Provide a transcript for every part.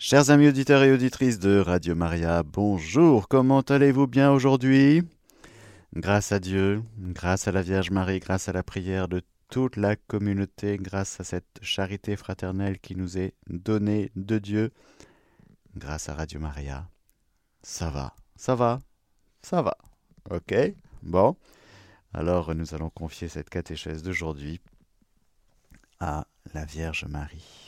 Chers amis auditeurs et auditrices de Radio Maria, bonjour, comment allez-vous bien aujourd'hui? Grâce à Dieu, grâce à la Vierge Marie, grâce à la prière de toute la communauté, grâce à cette charité fraternelle qui nous est donnée de Dieu, grâce à Radio Maria, ça va, ça va, ça va. Ok Bon. Alors nous allons confier cette catéchèse d'aujourd'hui à la Vierge Marie.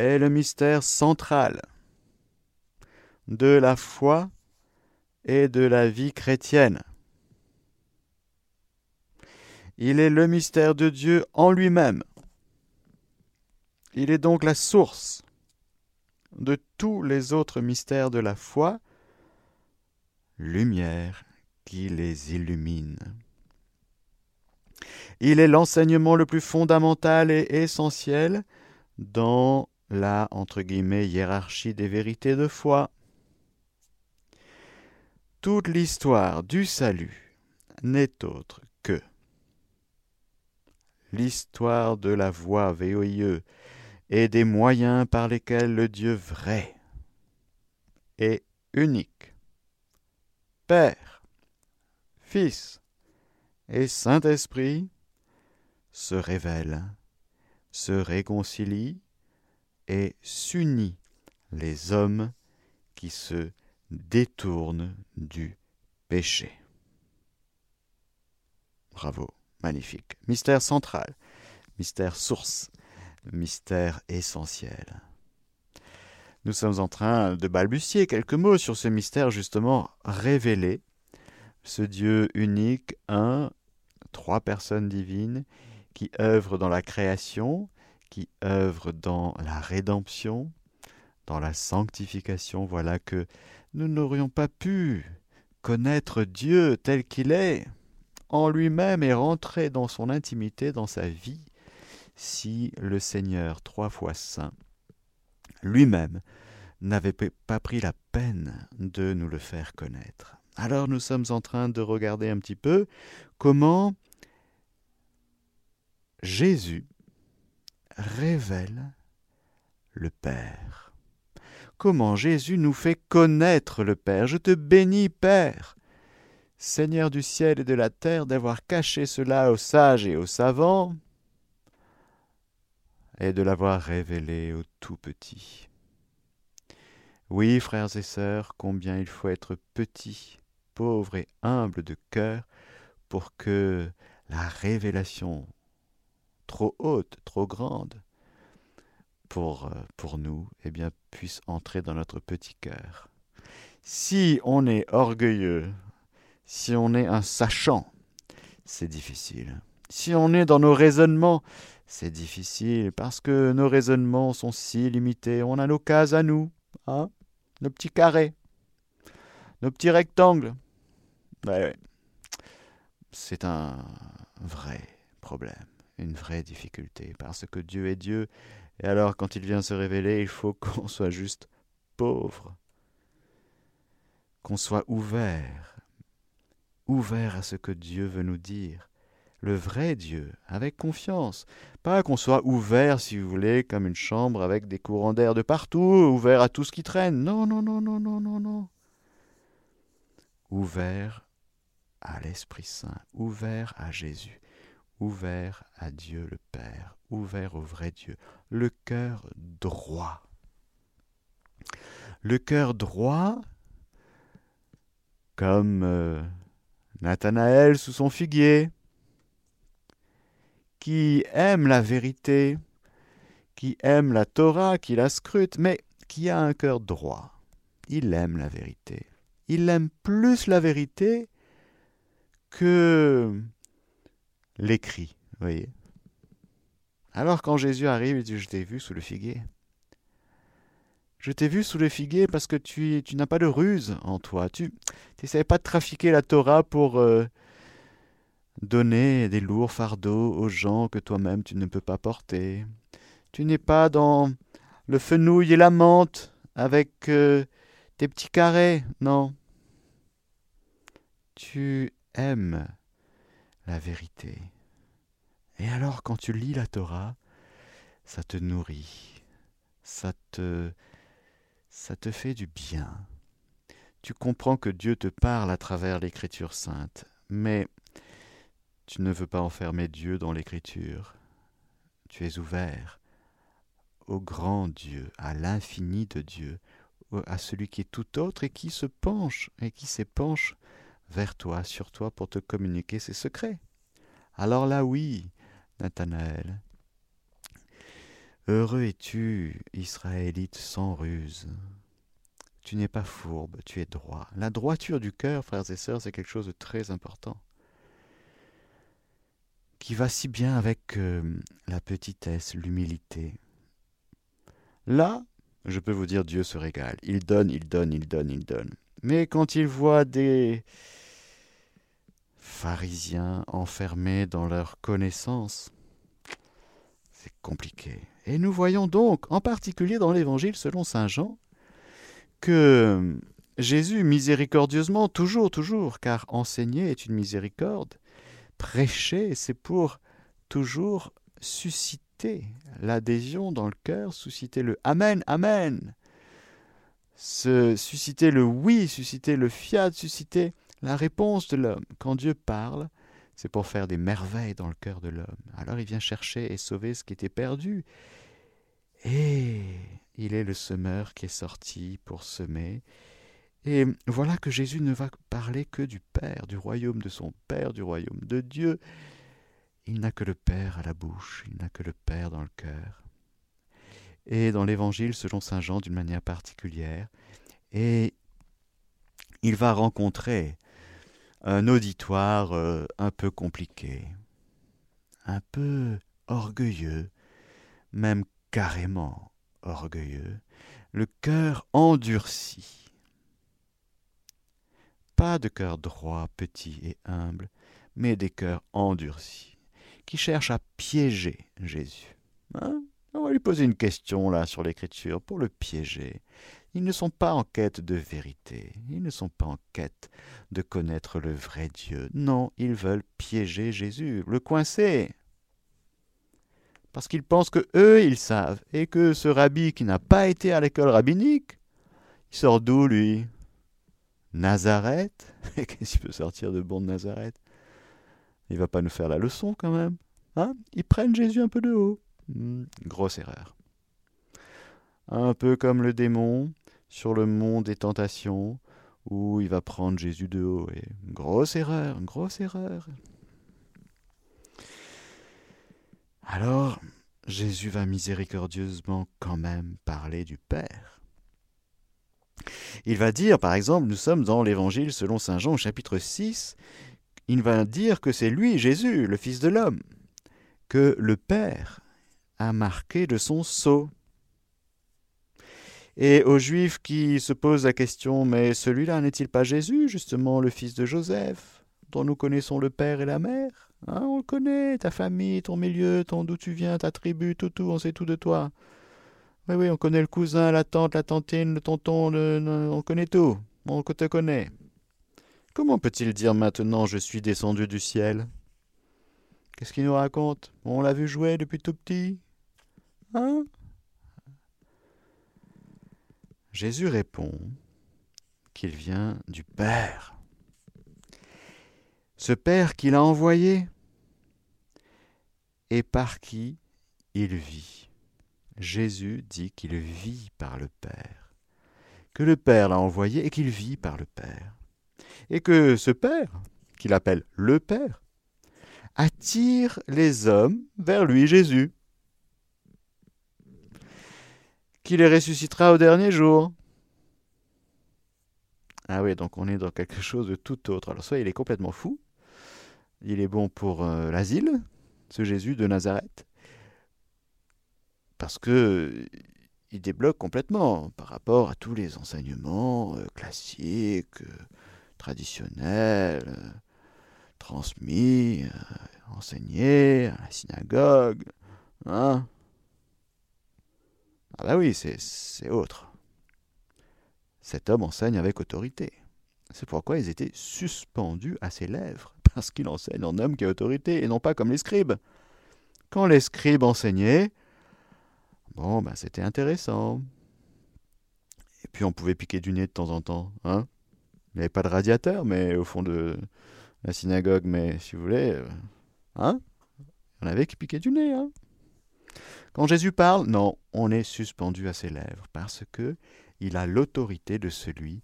est le mystère central de la foi et de la vie chrétienne. Il est le mystère de Dieu en lui-même. Il est donc la source de tous les autres mystères de la foi, lumière qui les illumine. Il est l'enseignement le plus fondamental et essentiel dans la entre guillemets hiérarchie des vérités de foi. Toute l'histoire du salut n'est autre que l'histoire de la voie VOIE et des moyens par lesquels le Dieu vrai et unique, Père, Fils et Saint-Esprit se révèle, se réconcilie et s'unit les hommes qui se détournent du péché. Bravo, magnifique. Mystère central, mystère source, mystère essentiel. Nous sommes en train de balbutier quelques mots sur ce mystère justement révélé, ce Dieu unique, un, trois personnes divines, qui œuvrent dans la création, qui œuvre dans la rédemption, dans la sanctification, voilà que nous n'aurions pas pu connaître Dieu tel qu'il est, en lui-même et rentrer dans son intimité, dans sa vie, si le Seigneur, trois fois saint, lui-même, n'avait pas pris la peine de nous le faire connaître. Alors nous sommes en train de regarder un petit peu comment Jésus révèle le Père. Comment Jésus nous fait connaître le Père. Je te bénis, Père, Seigneur du ciel et de la terre, d'avoir caché cela aux sages et aux savants, et de l'avoir révélé aux tout petits. Oui, frères et sœurs, combien il faut être petit, pauvre et humble de cœur pour que la révélation trop haute, trop grande pour, euh, pour nous, eh bien, puisse entrer dans notre petit cœur. Si on est orgueilleux, si on est un sachant, c'est difficile. Si on est dans nos raisonnements, c'est difficile parce que nos raisonnements sont si limités. On a nos cases à nous, hein, nos petits carrés, nos petits rectangles. C'est un vrai problème une vraie difficulté, parce que Dieu est Dieu, et alors quand il vient se révéler, il faut qu'on soit juste pauvre, qu'on soit ouvert, ouvert à ce que Dieu veut nous dire, le vrai Dieu, avec confiance, pas qu'on soit ouvert, si vous voulez, comme une chambre avec des courants d'air de partout, ouvert à tout ce qui traîne, non, non, non, non, non, non, non, ouvert à l'Esprit Saint, ouvert à Jésus ouvert à Dieu le Père, ouvert au vrai Dieu, le cœur droit. Le cœur droit, comme euh, Nathanaël sous son figuier, qui aime la vérité, qui aime la Torah, qui la scrute, mais qui a un cœur droit. Il aime la vérité. Il aime plus la vérité que l'écrit, voyez. Alors quand Jésus arrive, il dit, je t'ai vu sous le figuier. Je t'ai vu sous le figuier parce que tu, n'as pas de ruse en toi. Tu n'essayes pas de trafiquer la Torah pour euh, donner des lourds fardeaux aux gens que toi-même tu ne peux pas porter. Tu n'es pas dans le fenouil et la menthe avec euh, tes petits carrés, non. Tu aimes la vérité. Et alors quand tu lis la Torah, ça te nourrit, ça te ça te fait du bien. Tu comprends que Dieu te parle à travers l'écriture sainte, mais tu ne veux pas enfermer Dieu dans l'écriture. Tu es ouvert au grand Dieu, à l'infini de Dieu, à celui qui est tout autre et qui se penche et qui s'épanche vers toi, sur toi, pour te communiquer ses secrets. Alors là, oui, Nathanaël, heureux es-tu, Israélite sans ruse. Tu n'es pas fourbe, tu es droit. La droiture du cœur, frères et sœurs, c'est quelque chose de très important qui va si bien avec euh, la petitesse, l'humilité. Là, je peux vous dire, Dieu se régale. Il donne, il donne, il donne, il donne. Mais quand il voit des pharisiens enfermés dans leur connaissance, c'est compliqué. Et nous voyons donc, en particulier dans l'Évangile selon Saint Jean, que Jésus, miséricordieusement, toujours, toujours, car enseigner est une miséricorde, prêcher, c'est pour toujours susciter l'adhésion dans le cœur, susciter le Amen, Amen, se susciter le oui, susciter le fiat, susciter la réponse de l'homme. Quand Dieu parle, c'est pour faire des merveilles dans le cœur de l'homme. Alors il vient chercher et sauver ce qui était perdu. Et il est le semeur qui est sorti pour semer. Et voilà que Jésus ne va parler que du Père, du royaume de son Père, du royaume de Dieu. Il n'a que le Père à la bouche, il n'a que le Père dans le cœur. Et dans l'Évangile, selon Saint Jean, d'une manière particulière, et il va rencontrer un auditoire euh, un peu compliqué, un peu orgueilleux, même carrément orgueilleux, le cœur endurci. Pas de cœur droit, petit et humble, mais des cœurs endurcis qui cherche à piéger Jésus. Hein? On va lui poser une question là sur l'écriture pour le piéger. Ils ne sont pas en quête de vérité, ils ne sont pas en quête de connaître le vrai Dieu. Non, ils veulent piéger Jésus, le coincer. Parce qu'ils pensent que eux, ils savent, et que ce rabbi qui n'a pas été à l'école rabbinique, il sort d'où lui? Nazareth? Qu'est-ce qu'il peut sortir de bon de Nazareth? Il va pas nous faire la leçon quand même. Hein? Ils prennent Jésus un peu de haut. Hmm, grosse erreur. Un peu comme le démon sur le mont des tentations, où il va prendre Jésus de haut. Et grosse erreur, grosse erreur. Alors, Jésus va miséricordieusement quand même parler du Père. Il va dire, par exemple, nous sommes dans l'Évangile selon Saint Jean, chapitre 6, il va dire que c'est lui, Jésus, le Fils de l'homme, que le Père a marqué de son sceau. Et aux Juifs qui se posent la question, mais celui-là n'est-il pas Jésus, justement le fils de Joseph, dont nous connaissons le Père et la Mère? Hein, On le connaît, ta famille, ton milieu, ton d'où tu viens, ta tribu, tout, tout, on sait tout de toi. Oui, oui, on connaît le cousin, la tante, la tantine, le tonton, on connaît tout, on te connaît. Comment peut-il dire maintenant je suis descendu du ciel? Qu'est-ce qu'il nous raconte? On l'a vu jouer depuis tout petit. Hein? Jésus répond qu'il vient du Père. Ce Père qu'il a envoyé et par qui il vit. Jésus dit qu'il vit par le Père, que le Père l'a envoyé et qu'il vit par le Père et que ce Père, qu'il appelle le Père, attire les hommes vers lui Jésus, qui les ressuscitera au dernier jour. Ah oui, donc on est dans quelque chose de tout autre. Alors soit il est complètement fou, il est bon pour euh, l'asile, ce Jésus de Nazareth, parce que il débloque complètement par rapport à tous les enseignements euh, classiques, euh, traditionnels, euh, transmis, enseignés à la synagogue. Hein ah bah oui, c'est autre. Cet homme enseigne avec autorité. C'est pourquoi ils étaient suspendus à ses lèvres, parce qu'il enseigne en homme qui a autorité, et non pas comme les scribes. Quand les scribes enseignaient, bon, ben c'était intéressant. Et puis on pouvait piquer du nez de temps en temps. Hein Il n'y avait pas de radiateur, mais au fond de la synagogue, mais si vous voulez, euh, hein On avait qui piquait du nez, hein Quand Jésus parle, non, on est suspendu à ses lèvres, parce que il a l'autorité de celui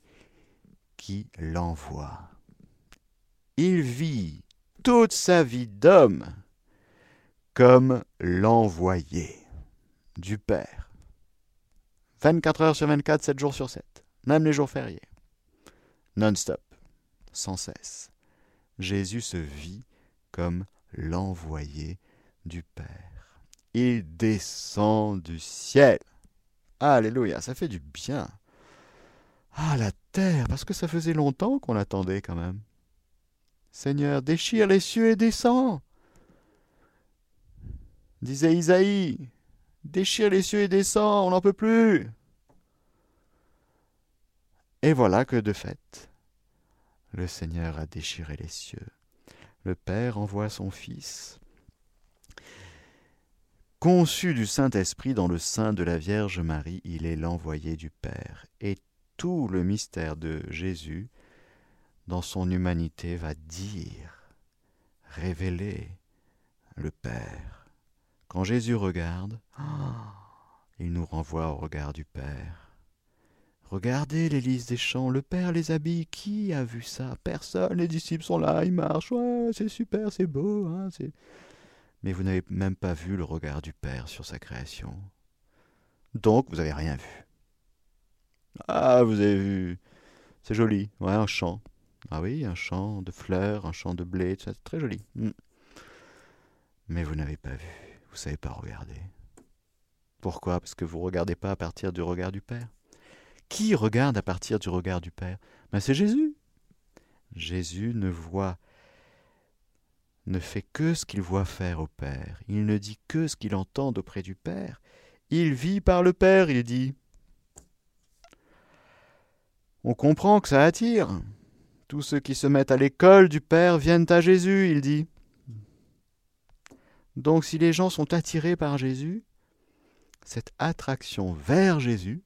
qui l'envoie. Il vit toute sa vie d'homme comme l'envoyé du Père. 24 heures sur 24, 7 jours sur 7, même les jours fériés. Non-stop, sans cesse. Jésus se vit comme l'envoyé du Père. Il descend du ciel. Alléluia, ça fait du bien. Ah, la terre, parce que ça faisait longtemps qu'on l'attendait quand même. Seigneur, déchire les cieux et descends. Disait Isaïe, déchire les cieux et descends, on n'en peut plus. Et voilà que de fait, le Seigneur a déchiré les cieux. Le Père envoie son Fils. Conçu du Saint-Esprit dans le sein de la Vierge Marie, il est l'envoyé du Père. Et tout le mystère de Jésus, dans son humanité, va dire, révéler le Père. Quand Jésus regarde, il nous renvoie au regard du Père. Regardez les lys des champs, le Père les habille. Qui a vu ça? Personne. Les disciples sont là, ils marchent. Ouais, c'est super, c'est beau. Hein, Mais vous n'avez même pas vu le regard du Père sur sa création. Donc, vous n'avez rien vu. Ah, vous avez vu. C'est joli. Ouais, un champ. Ah oui, un champ de fleurs, un champ de blé, c'est très joli. Hmm. Mais vous n'avez pas vu. Vous ne savez pas regarder. Pourquoi? Parce que vous ne regardez pas à partir du regard du Père. Qui regarde à partir du regard du Père? Ben, C'est Jésus. Jésus ne voit, ne fait que ce qu'il voit faire au Père. Il ne dit que ce qu'il entend auprès du Père. Il vit par le Père, il dit. On comprend que ça attire. Tous ceux qui se mettent à l'école du Père viennent à Jésus, il dit. Donc si les gens sont attirés par Jésus, cette attraction vers Jésus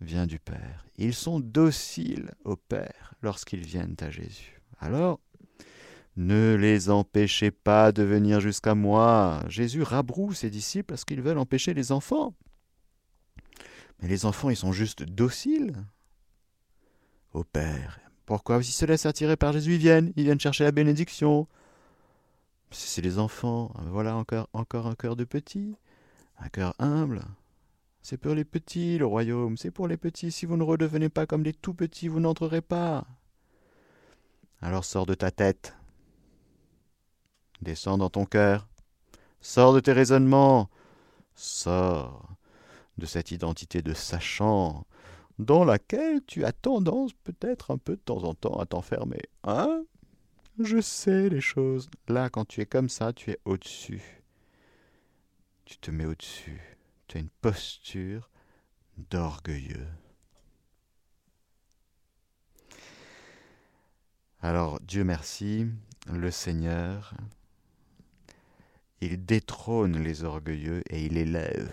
vient du Père. Ils sont dociles au Père lorsqu'ils viennent à Jésus. Alors, ne les empêchez pas de venir jusqu'à moi. Jésus rabroue ses disciples parce qu'ils veulent empêcher les enfants. Mais les enfants, ils sont juste dociles au Père. Pourquoi S'ils se laissent attirer par Jésus, ils viennent, ils viennent chercher la bénédiction. C'est les enfants. Voilà encore, encore un cœur de petit, un cœur humble. C'est pour les petits, le royaume, c'est pour les petits. Si vous ne redevenez pas comme les tout petits, vous n'entrerez pas. Alors sors de ta tête. Descends dans ton cœur. Sors de tes raisonnements. Sors de cette identité de sachant dans laquelle tu as tendance peut-être un peu de temps en temps à t'enfermer. Hein? Je sais les choses. Là, quand tu es comme ça, tu es au-dessus. Tu te mets au-dessus. Tu as une posture d'orgueilleux. Alors, Dieu merci, le Seigneur, il détrône les orgueilleux et il élève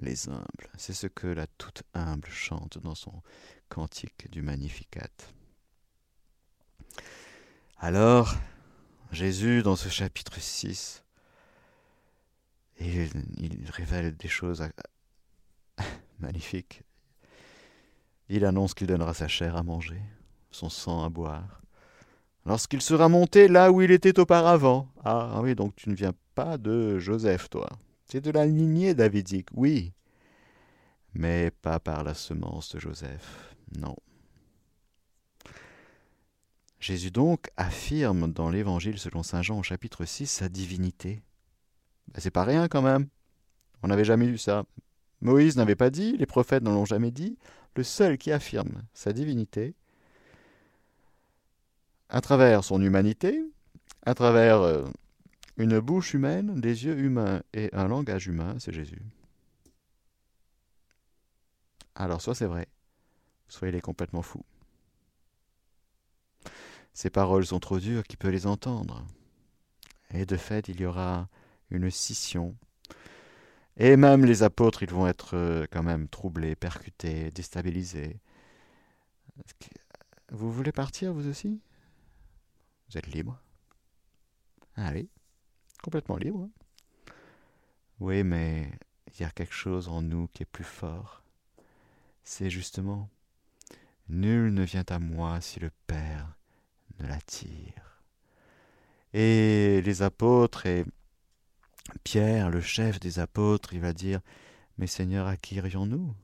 les humbles. C'est ce que la toute humble chante dans son cantique du Magnificat. Alors, Jésus, dans ce chapitre 6, il, il révèle des choses magnifiques. Il annonce qu'il donnera sa chair à manger, son sang à boire, lorsqu'il sera monté là où il était auparavant. Ah oui, donc tu ne viens pas de Joseph, toi. C'est de la lignée davidique, oui, mais pas par la semence de Joseph, non. Jésus donc affirme dans l'Évangile selon Saint Jean au chapitre 6 sa divinité. Ben, c'est pas rien quand même. On n'avait jamais vu ça. Moïse n'avait pas dit, les prophètes ne l'ont jamais dit, le seul qui affirme sa divinité, à travers son humanité, à travers euh, une bouche humaine, des yeux humains et un langage humain, c'est Jésus. Alors soit c'est vrai, soit il est complètement fou. Ces paroles sont trop dures, qui peut les entendre? Et de fait, il y aura une scission. Et même les apôtres, ils vont être euh, quand même troublés, percutés, déstabilisés. Vous voulez partir, vous aussi? Vous êtes libre? Ah oui, complètement libre. Oui, mais il y a quelque chose en nous qui est plus fort c'est justement Nul ne vient à moi si le Père ne l'attire. Et les apôtres et Pierre, le chef des apôtres, il va dire Mais Seigneur, à qui irions-nous?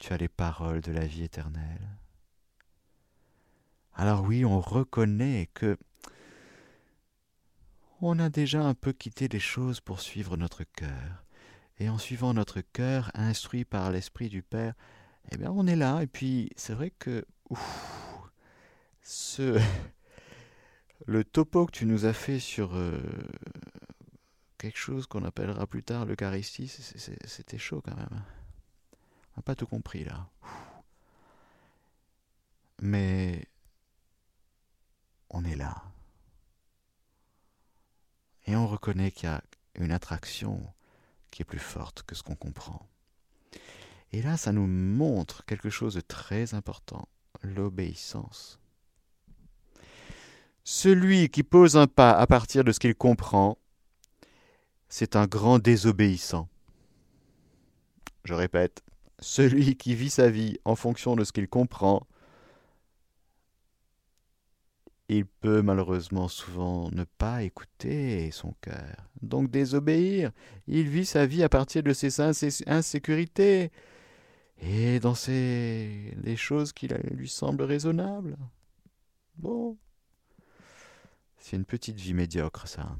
Tu as les paroles de la vie éternelle. Alors oui, on reconnaît que on a déjà un peu quitté les choses pour suivre notre cœur et en suivant notre cœur, instruit par l'Esprit du Père, eh bien on est là. Et puis c'est vrai que ce le topo que tu nous as fait sur euh, quelque chose qu'on appellera plus tard l'Eucharistie, c'était chaud quand même. On n'a pas tout compris là. Mais on est là. Et on reconnaît qu'il y a une attraction qui est plus forte que ce qu'on comprend. Et là, ça nous montre quelque chose de très important, l'obéissance. Celui qui pose un pas à partir de ce qu'il comprend, c'est un grand désobéissant. Je répète, celui qui vit sa vie en fonction de ce qu'il comprend, il peut malheureusement souvent ne pas écouter son cœur, donc désobéir. Il vit sa vie à partir de ses insécurités et dans ces les choses qui lui semblent raisonnables. Bon, c'est une petite vie médiocre, ça,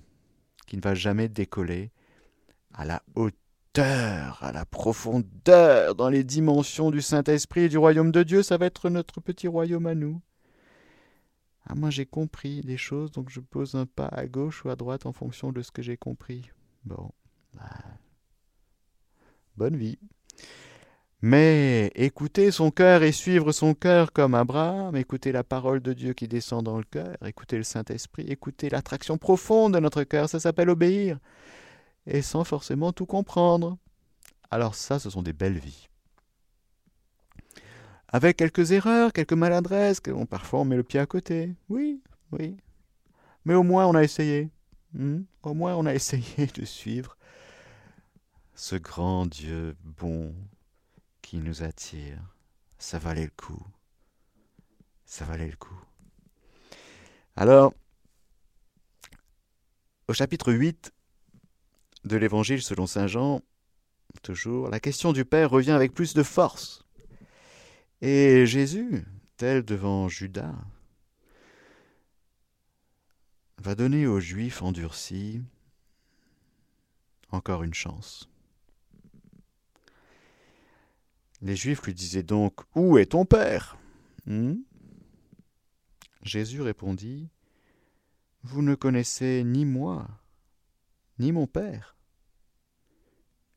qui ne va jamais décoller à la hauteur, à la profondeur, dans les dimensions du Saint-Esprit et du royaume de Dieu. Ça va être notre petit royaume à nous. Ah, moi j'ai compris des choses, donc je pose un pas à gauche ou à droite en fonction de ce que j'ai compris. Bon, bah, bonne vie. Mais écouter son cœur et suivre son cœur comme Abraham, écouter la parole de Dieu qui descend dans le cœur, écouter le Saint-Esprit, écouter l'attraction profonde de notre cœur, ça s'appelle obéir, et sans forcément tout comprendre. Alors ça, ce sont des belles vies avec quelques erreurs, quelques maladresses, parfois on met le pied à côté. Oui, oui. Mais au moins on a essayé. Hmm? Au moins on a essayé de suivre ce grand Dieu bon qui nous attire. Ça valait le coup. Ça valait le coup. Alors, au chapitre 8 de l'Évangile selon Saint Jean, toujours, la question du Père revient avec plus de force. Et Jésus, tel devant Judas, va donner aux Juifs endurcis encore une chance. Les Juifs lui disaient donc Où est ton Père? Hmm? Jésus répondit Vous ne connaissez ni moi, ni mon Père.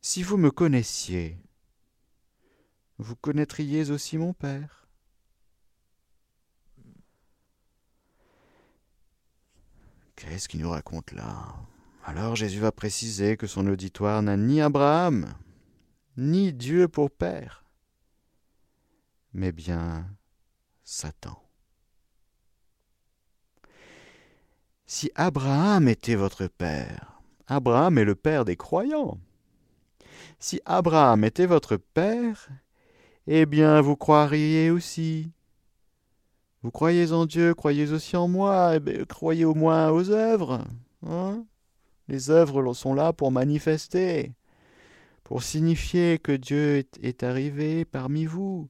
Si vous me connaissiez, vous connaîtriez aussi mon Père. Qu'est-ce qu'il nous raconte là? Alors Jésus va préciser que son auditoire n'a ni Abraham, ni Dieu pour Père, mais bien Satan. Si Abraham était votre Père, Abraham est le Père des croyants. Si Abraham était votre Père, eh bien vous croiriez aussi. Vous croyez en Dieu, croyez aussi en moi, eh croyez au moins aux œuvres. Hein Les œuvres sont là pour manifester, pour signifier que Dieu est arrivé parmi vous,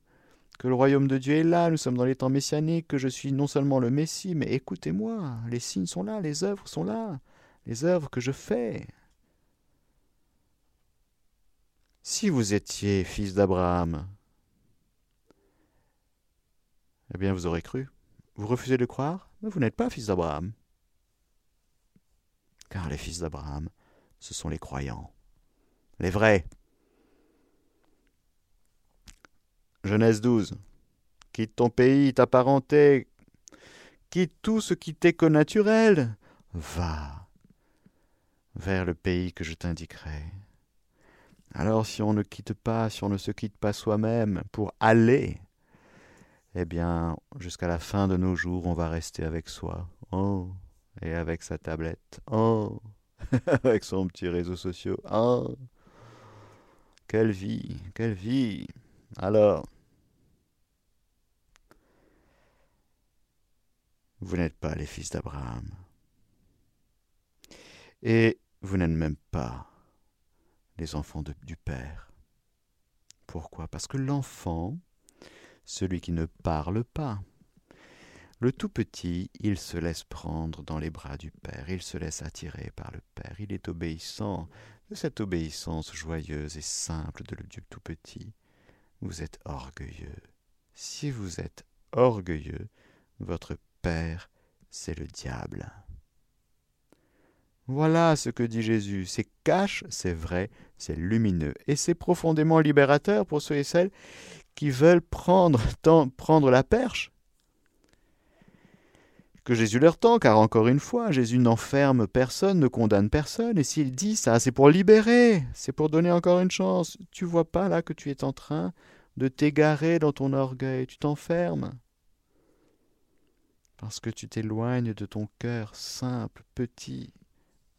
que le royaume de Dieu est là, nous sommes dans les temps messianiques, que je suis non seulement le Messie, mais écoutez-moi, les signes sont là, les œuvres sont là, les œuvres que je fais. Si vous étiez fils d'Abraham, eh bien vous aurez cru. Vous refusez de croire Vous n'êtes pas fils d'Abraham. Car les fils d'Abraham, ce sont les croyants, les vrais. Genèse 12. Quitte ton pays, ta parenté, quitte tout ce qui t'est connaturel, va vers le pays que je t'indiquerai. Alors si on ne quitte pas, si on ne se quitte pas soi-même pour aller, eh bien, jusqu'à la fin de nos jours, on va rester avec soi. Oh, et avec sa tablette. Oh, avec son petit réseau social. Oh, quelle vie, quelle vie. Alors, vous n'êtes pas les fils d'Abraham. Et vous n'êtes même pas les enfants du Père. Pourquoi? Parce que l'enfant celui qui ne parle pas. Le tout petit, il se laisse prendre dans les bras du Père, il se laisse attirer par le Père, il est obéissant. De cette obéissance joyeuse et simple de le Dieu tout petit, vous êtes orgueilleux. Si vous êtes orgueilleux, votre Père, c'est le diable. Voilà ce que dit Jésus. C'est cache, c'est vrai, c'est lumineux. Et c'est profondément libérateur pour ceux et celles qui veulent prendre, la perche que Jésus leur tend, car encore une fois, Jésus n'enferme personne, ne condamne personne, et s'il dit ça, c'est pour libérer, c'est pour donner encore une chance. Tu vois pas là que tu es en train de t'égarer dans ton orgueil, tu t'enfermes, parce que tu t'éloignes de ton cœur simple, petit,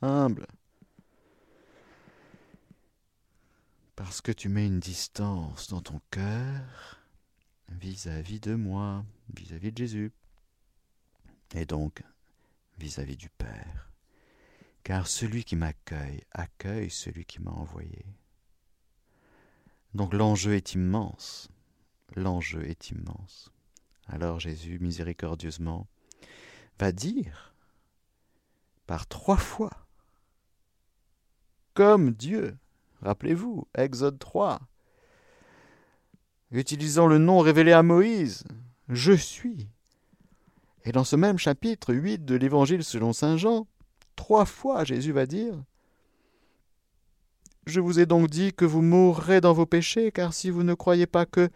humble. Parce que tu mets une distance dans ton cœur vis-à-vis de moi, vis-à-vis de Jésus, et donc vis-à-vis du Père. Car celui qui m'accueille accueille celui qui m'a envoyé. Donc l'enjeu est immense, l'enjeu est immense. Alors Jésus, miséricordieusement, va dire par trois fois, comme Dieu, Rappelez-vous, Exode 3. Utilisant le nom révélé à Moïse, Je suis. Et dans ce même chapitre 8 de l'Évangile selon Saint Jean, trois fois Jésus va dire Je vous ai donc dit que vous mourrez dans vos péchés, car si vous ne croyez pas que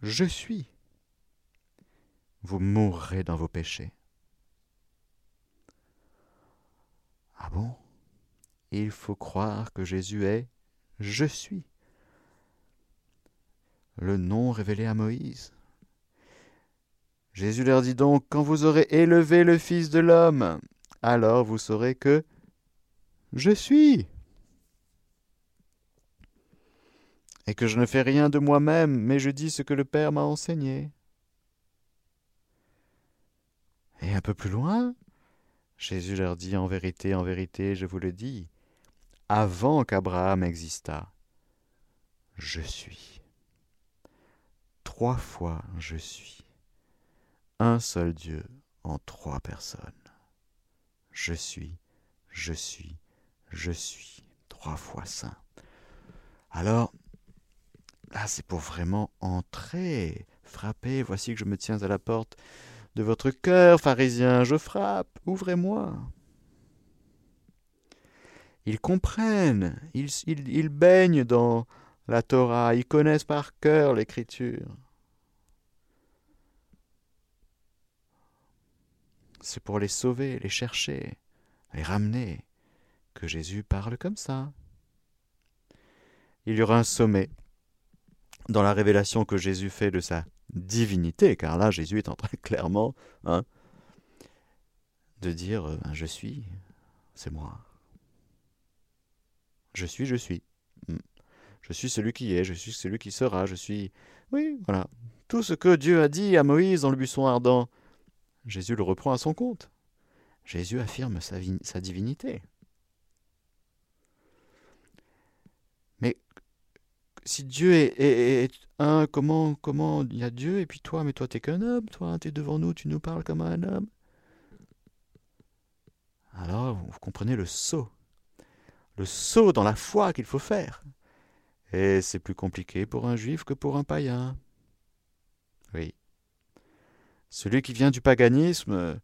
je suis, vous mourrez dans vos péchés. Ah bon? Il faut croire que Jésus est je suis. Le nom révélé à Moïse. Jésus leur dit donc, quand vous aurez élevé le Fils de l'homme, alors vous saurez que je suis. Et que je ne fais rien de moi-même, mais je dis ce que le Père m'a enseigné. Et un peu plus loin, Jésus leur dit, en vérité, en vérité, je vous le dis, avant qu'Abraham existât. Je suis. Trois fois je suis. Un seul Dieu en trois personnes. Je suis, je suis, je suis. Trois fois saint. Alors, là c'est pour vraiment entrer, frapper. Voici que je me tiens à la porte de votre cœur, pharisien, je frappe, ouvrez-moi. Ils comprennent, ils, baignent dans la Torah, ils connaissent par cœur l'écriture. C'est pour les sauver, les chercher, les ramener, que Jésus parle comme ça. Il y aura un sommet dans la révélation que Jésus fait de sa divinité, car là Jésus est en train clairement hein, de dire euh, Je suis, c'est moi. Je suis, je suis. Hmm. Je suis celui qui est, je suis celui qui sera, je suis. Oui, voilà. Tout ce que Dieu a dit à Moïse dans le buisson ardent, Jésus le reprend à son compte. Jésus affirme sa, sa divinité. Mais si Dieu est, un, comment, comment il y a Dieu et puis toi, mais toi t'es qu'un homme, toi t'es devant nous, tu nous parles comme un homme. Alors vous comprenez le saut le saut dans la foi qu'il faut faire. Et c'est plus compliqué pour un juif que pour un païen. Oui. Celui qui vient du paganisme,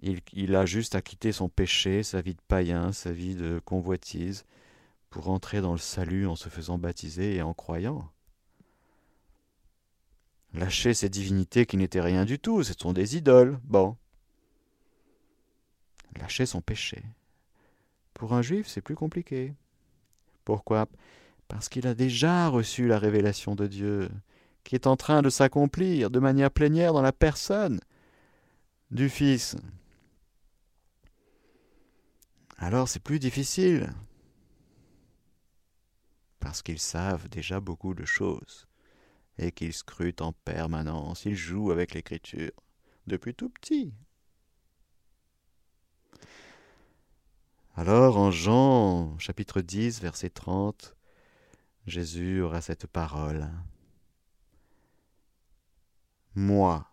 il, a juste à quitter son péché, sa vie de païen, sa vie de convoitise, pour entrer dans le salut en se faisant baptiser et en croyant. Lâcher ces divinités qui n'étaient rien du tout, ce sont des idoles. Bon. Lâcher son péché. Pour un juif, c'est plus compliqué. Pourquoi? Parce qu'il a déjà reçu la révélation de Dieu, qui est en train de s'accomplir de manière plénière dans la personne du Fils. Alors c'est plus difficile, parce qu'ils savent déjà beaucoup de choses, et qu'ils scrutent en permanence, ils jouent avec l'écriture, depuis tout petit. Alors en Jean chapitre 10, verset 30, Jésus aura cette parole. Moi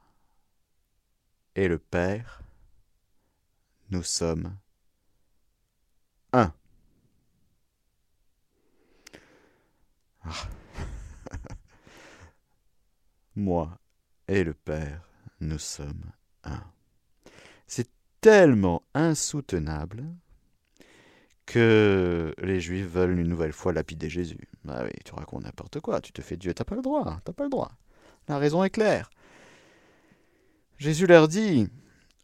et le Père, nous sommes un. Ah. Moi et le Père, nous sommes un. C'est tellement insoutenable que les Juifs veulent une nouvelle fois lapider Jésus. Ah oui, tu racontes n'importe quoi, tu te fais Dieu, t'as pas le droit, t'as pas le droit. La raison est claire. Jésus leur dit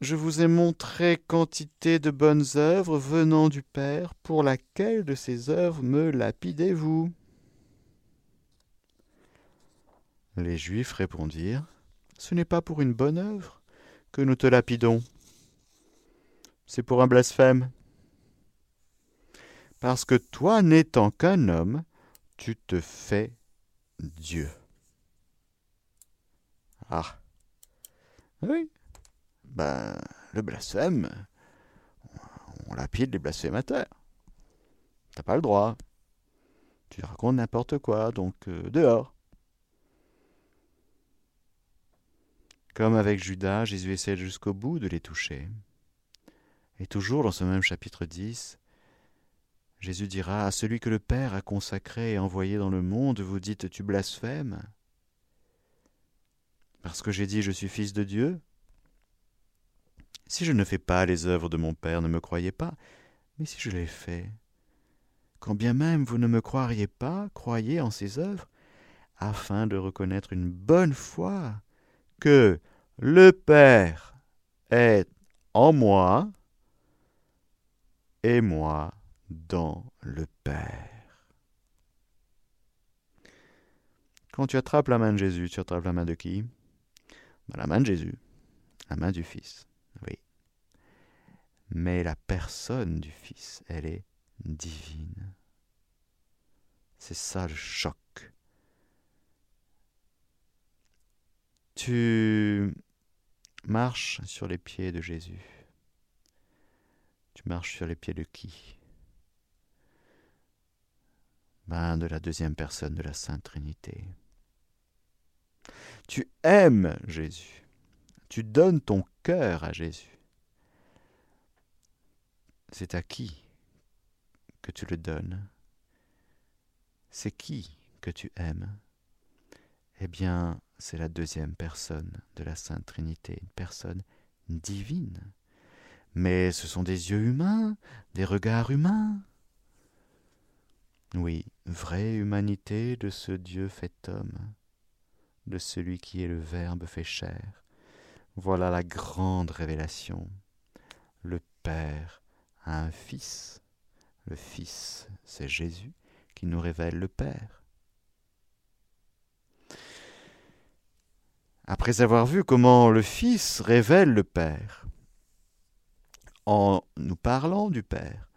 Je vous ai montré quantité de bonnes œuvres venant du Père, pour laquelle de ces œuvres me lapidez-vous Les Juifs répondirent Ce n'est pas pour une bonne œuvre que nous te lapidons, c'est pour un blasphème parce que toi n'étant qu'un homme, tu te fais Dieu. Ah. Oui. Ben, le blasphème, on lapide les blasphémateurs. T'as pas le droit. Tu racontes n'importe quoi, donc euh, dehors. Comme avec Judas, Jésus essaie jusqu'au bout de les toucher. Et toujours dans ce même chapitre 10, Jésus dira à celui que le Père a consacré et envoyé dans le monde, vous dites tu blasphèmes? Parce que j'ai dit je suis fils de Dieu Si je ne fais pas les œuvres de mon Père, ne me croyez pas, mais si je les fais, quand bien même vous ne me croiriez pas, croyez en ces œuvres, afin de reconnaître une bonne fois que le Père est en moi et moi dans le Père. Quand tu attrapes la main de Jésus, tu attrapes la main de qui? Ben, La main de Jésus, la main du Fils, oui. Mais la personne du Fils, elle est divine. C'est ça le choc. Tu marches sur les pieds de Jésus. Tu marches sur les pieds de qui? De la deuxième personne de la Sainte Trinité. Tu aimes Jésus. Tu donnes ton cœur à Jésus. C'est à qui que tu le donnes? C'est qui que tu aimes? Eh bien, c'est la deuxième personne de la Sainte Trinité, une personne divine. Mais ce sont des yeux humains, des regards humains, oui, vraie humanité de ce Dieu fait homme, de celui qui est le Verbe fait chair. Voilà la grande révélation. Le Père a un Fils. Le Fils, c'est Jésus qui nous révèle le Père. Après avoir vu comment le Fils révèle le Père, en nous parlant du Père,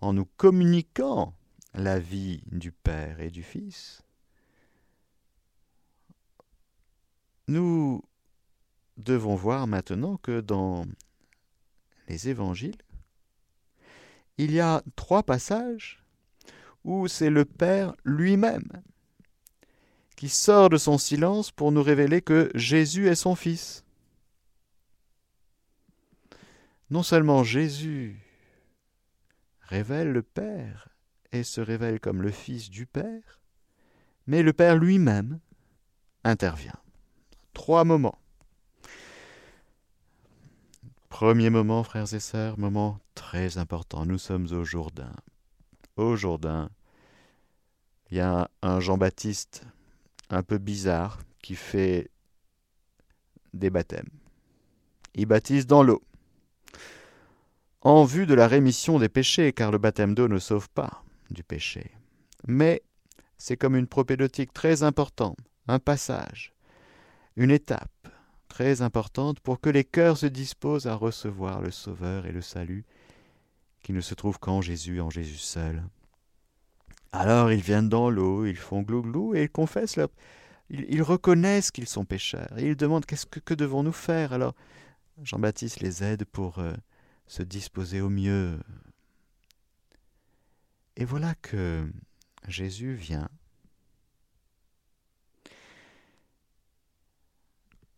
en nous communiquant la vie du Père et du Fils, nous devons voir maintenant que dans les évangiles, il y a trois passages où c'est le Père lui-même qui sort de son silence pour nous révéler que Jésus est son Fils. Non seulement Jésus révèle le Père, et se révèle comme le Fils du Père, mais le Père lui-même intervient. Trois moments. Premier moment, frères et sœurs, moment très important. Nous sommes au Jourdain. Au Jourdain, il y a un Jean-Baptiste un peu bizarre qui fait des baptêmes. Il baptise dans l'eau, en vue de la rémission des péchés, car le baptême d'eau ne sauve pas du péché. Mais c'est comme une propédeutique très importante, un passage, une étape très importante pour que les cœurs se disposent à recevoir le Sauveur et le salut qui ne se trouve qu'en Jésus, en Jésus seul. Alors ils viennent dans l'eau, ils font glou-glou et ils confessent leur... Ils, reconnaissent qu'ils sont pécheurs et ils demandent qu'est-ce que, que devons-nous faire? Alors Jean-Baptiste les aide pour euh, se disposer au mieux. Et voilà que Jésus vient.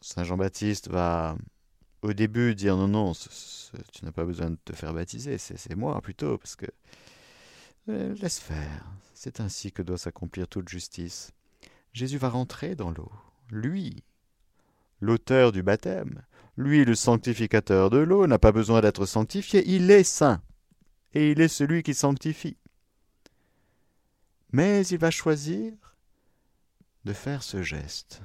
Saint Jean-Baptiste va au début dire non, non, tu n'as pas besoin de te faire baptiser, c'est moi plutôt, parce que euh, laisse faire, c'est ainsi que doit s'accomplir toute justice. Jésus va rentrer dans l'eau, lui, l'auteur du baptême, lui le sanctificateur de l'eau, n'a pas besoin d'être sanctifié, il est saint, et il est celui qui sanctifie. Mais il va choisir de faire ce geste,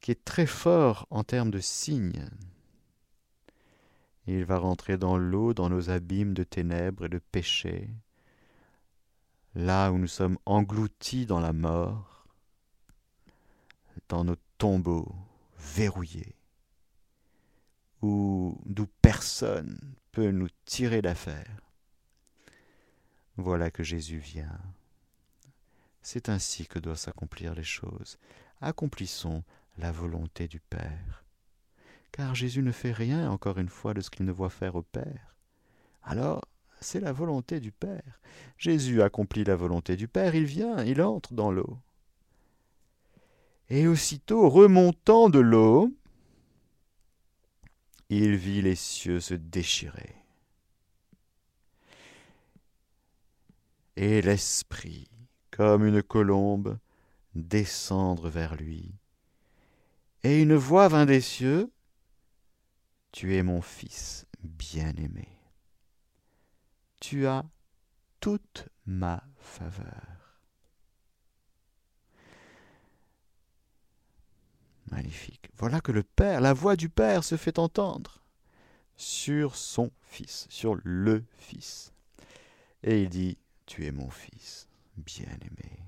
qui est très fort en termes de signe, il va rentrer dans l'eau, dans nos abîmes de ténèbres et de péchés, là où nous sommes engloutis dans la mort, dans nos tombeaux verrouillés, où d'où personne peut nous tirer d'affaire. Voilà que Jésus vient. C'est ainsi que doivent s'accomplir les choses. Accomplissons la volonté du Père car Jésus ne fait rien, encore une fois, de ce qu'il ne voit faire au Père. Alors, c'est la volonté du Père. Jésus accomplit la volonté du Père, il vient, il entre dans l'eau. Et aussitôt, remontant de l'eau, il vit les cieux se déchirer. Et l'Esprit, comme une colombe, descendre vers lui. Et une voix vint des cieux, tu es mon fils bien-aimé. Tu as toute ma faveur. Magnifique. Voilà que le Père, la voix du Père se fait entendre sur son Fils, sur le Fils. Et il dit, Tu es mon Fils bien-aimé.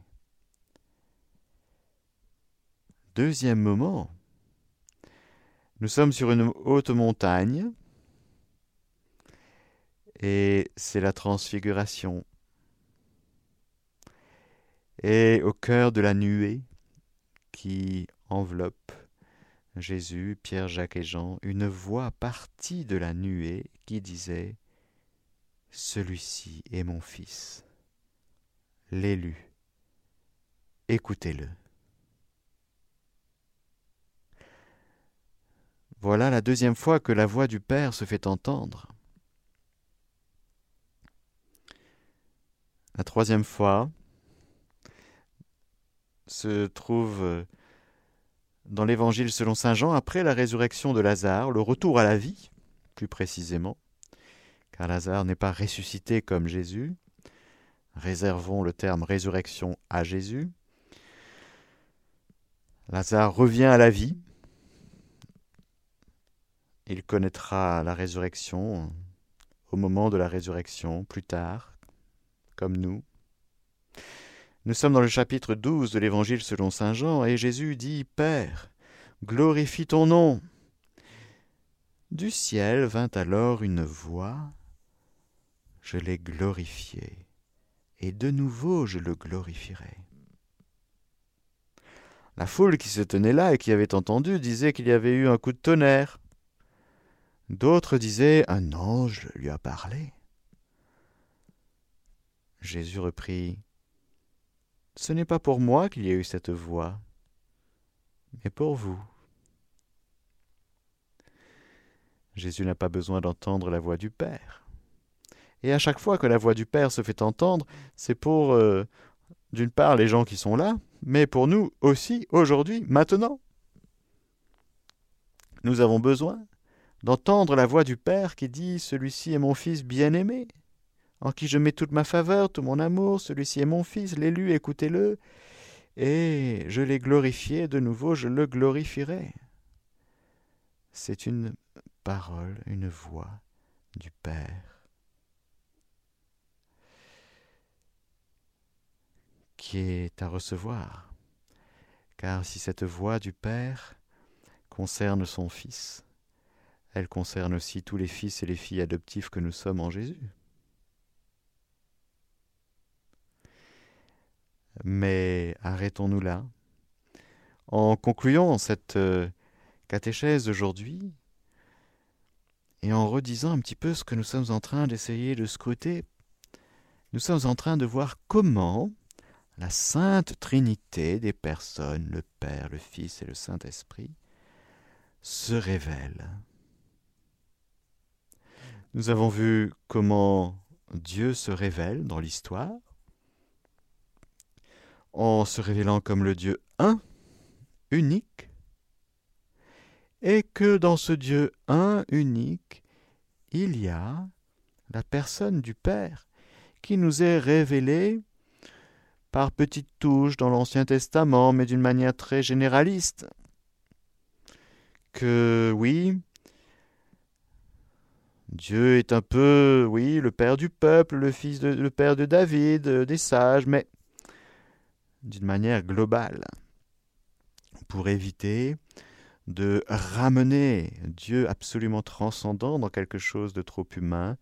Deuxième moment, nous sommes sur une haute montagne et c'est la transfiguration. Et au cœur de la nuée qui enveloppe Jésus, Pierre, Jacques et Jean, une voix partie de la nuée qui disait Celui-ci est mon Fils, l'élu, écoutez-le. Voilà la deuxième fois que la voix du Père se fait entendre. La troisième fois se trouve dans l'Évangile selon Saint Jean après la résurrection de Lazare, le retour à la vie, plus précisément, car Lazare n'est pas ressuscité comme Jésus. Réservons le terme résurrection à Jésus. Lazare revient à la vie, il connaîtra la résurrection au moment de la résurrection, plus tard, comme nous. Nous sommes dans le chapitre 12 de l'Évangile selon Saint Jean, et Jésus dit, Père, glorifie ton nom. Du ciel vint alors une voix, Je l'ai glorifié, et de nouveau je le glorifierai. La foule qui se tenait là et qui avait entendu disait qu'il y avait eu un coup de tonnerre. D'autres disaient Un ange lui a parlé. Jésus reprit Ce n'est pas pour moi qu'il y a eu cette voix, mais pour vous. Jésus n'a pas besoin d'entendre la voix du Père. Et à chaque fois que la voix du Père se fait entendre, c'est pour, euh, d'une part, les gens qui sont là, mais pour nous aussi, aujourd'hui, maintenant. Nous avons besoin d'entendre la voix du Père qui dit Celui-ci est mon Fils bien-aimé, en qui je mets toute ma faveur, tout mon amour, celui-ci est mon Fils, l'élu, écoutez-le, et je l'ai glorifié, de nouveau je le glorifierai. C'est une parole, une voix du Père qui est à recevoir. Car si cette voix du Père concerne son Fils, elle concerne aussi tous les fils et les filles adoptifs que nous sommes en Jésus. Mais arrêtons-nous là. En concluant cette euh, catéchèse d'aujourd'hui, et en redisant un petit peu ce que nous sommes en train d'essayer de scruter, nous sommes en train de voir comment la sainte Trinité des personnes, le Père, le Fils et le Saint-Esprit, se révèle. Nous avons vu comment Dieu se révèle dans l'histoire, en se révélant comme le Dieu un, unique, et que dans ce Dieu un, unique, il y a la personne du Père qui nous est révélée par petites touches dans l'Ancien Testament, mais d'une manière très généraliste. Que oui, Dieu est un peu, oui, le Père du peuple, le Fils de, le Père de David, euh, des sages, mais d'une manière globale, pour éviter de ramener Dieu absolument transcendant dans quelque chose de trop humain,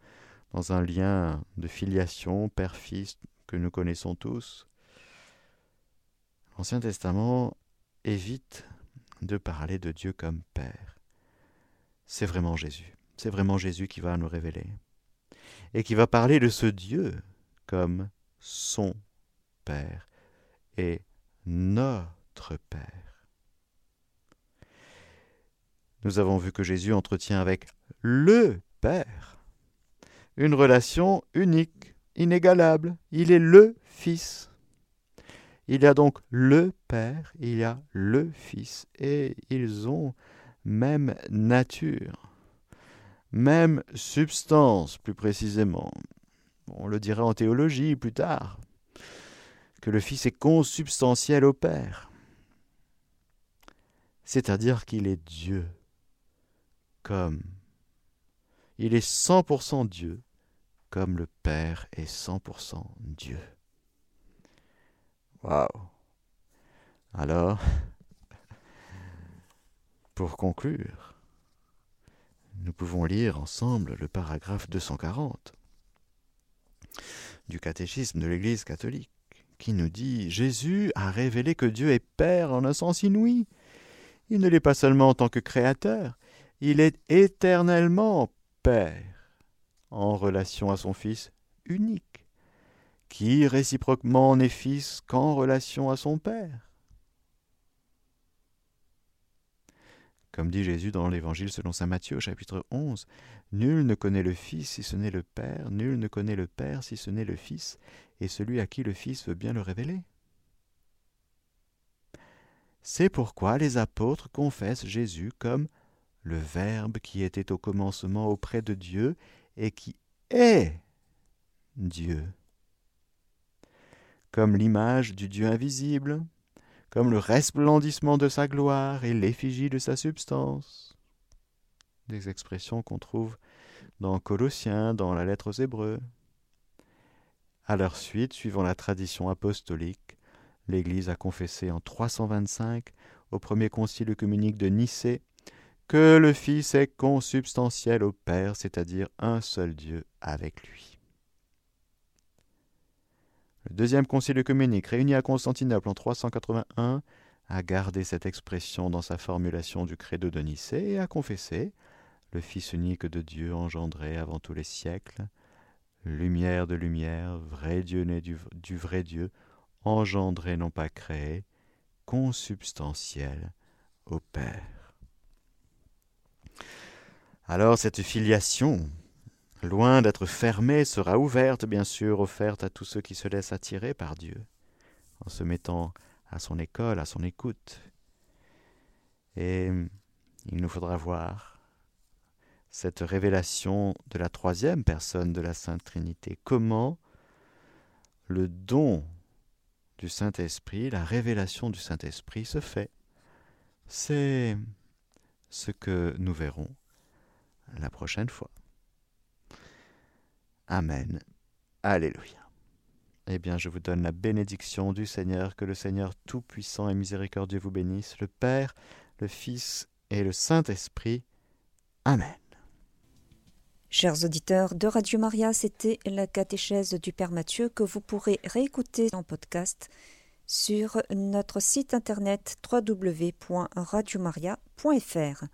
dans un lien de filiation père-fils que nous connaissons tous. L'Ancien Testament évite de parler de Dieu comme Père. C'est vraiment Jésus. C'est vraiment Jésus qui va nous révéler. Et qui va parler de ce Dieu comme son Père et notre Père. Nous avons vu que Jésus entretient avec le Père une relation unique, inégalable. Il est le Fils. Il y a donc le Père, il y a le Fils, et ils ont même nature, même substance plus précisément. On le dira en théologie plus tard que le Fils est consubstantiel au Père, c'est-à-dire qu'il est Dieu, comme il est 100% Dieu, comme le Père est 100% Dieu. Alors, pour conclure, nous pouvons lire ensemble le paragraphe 240 du catéchisme de l'Église catholique qui nous dit Jésus a révélé que Dieu est Père en un sens inouï. Il ne l'est pas seulement en tant que Créateur, il est éternellement Père en relation à son Fils unique, qui réciproquement n'est Fils qu'en relation à son Père. Comme dit Jésus dans l'Évangile selon saint Matthieu chapitre 11, Nul ne connaît le Fils si ce n'est le Père, nul ne connaît le Père si ce n'est le Fils, et celui à qui le Fils veut bien le révéler. C'est pourquoi les apôtres confessent Jésus comme le Verbe qui était au commencement auprès de Dieu et qui est Dieu, comme l'image du Dieu invisible, comme le resplendissement de sa gloire et l'effigie de sa substance. Des expressions qu'on trouve dans Colossiens, dans la lettre aux Hébreux. À leur suite, suivant la tradition apostolique, l'Église a confessé en 325 au premier concile œcuménique de Nicée que le Fils est consubstantiel au Père, c'est-à-dire un seul Dieu avec lui. Le deuxième concile œcuménique, réuni à Constantinople en 381, a gardé cette expression dans sa formulation du credo de Nicée et a confessé le Fils unique de Dieu engendré avant tous les siècles, lumière de lumière, vrai Dieu né du, du vrai Dieu, engendré non pas créé, consubstantiel au Père. Alors cette filiation loin d'être fermée, sera ouverte, bien sûr, offerte à tous ceux qui se laissent attirer par Dieu, en se mettant à son école, à son écoute. Et il nous faudra voir cette révélation de la troisième personne de la Sainte Trinité. Comment le don du Saint-Esprit, la révélation du Saint-Esprit se fait. C'est ce que nous verrons la prochaine fois. Amen. Alléluia. Eh bien, je vous donne la bénédiction du Seigneur, que le Seigneur Tout-Puissant et Miséricordieux vous bénisse, le Père, le Fils et le Saint-Esprit. Amen. Chers auditeurs de Radio Maria, c'était la catéchèse du Père Mathieu que vous pourrez réécouter en podcast sur notre site internet www.radiomaria.fr.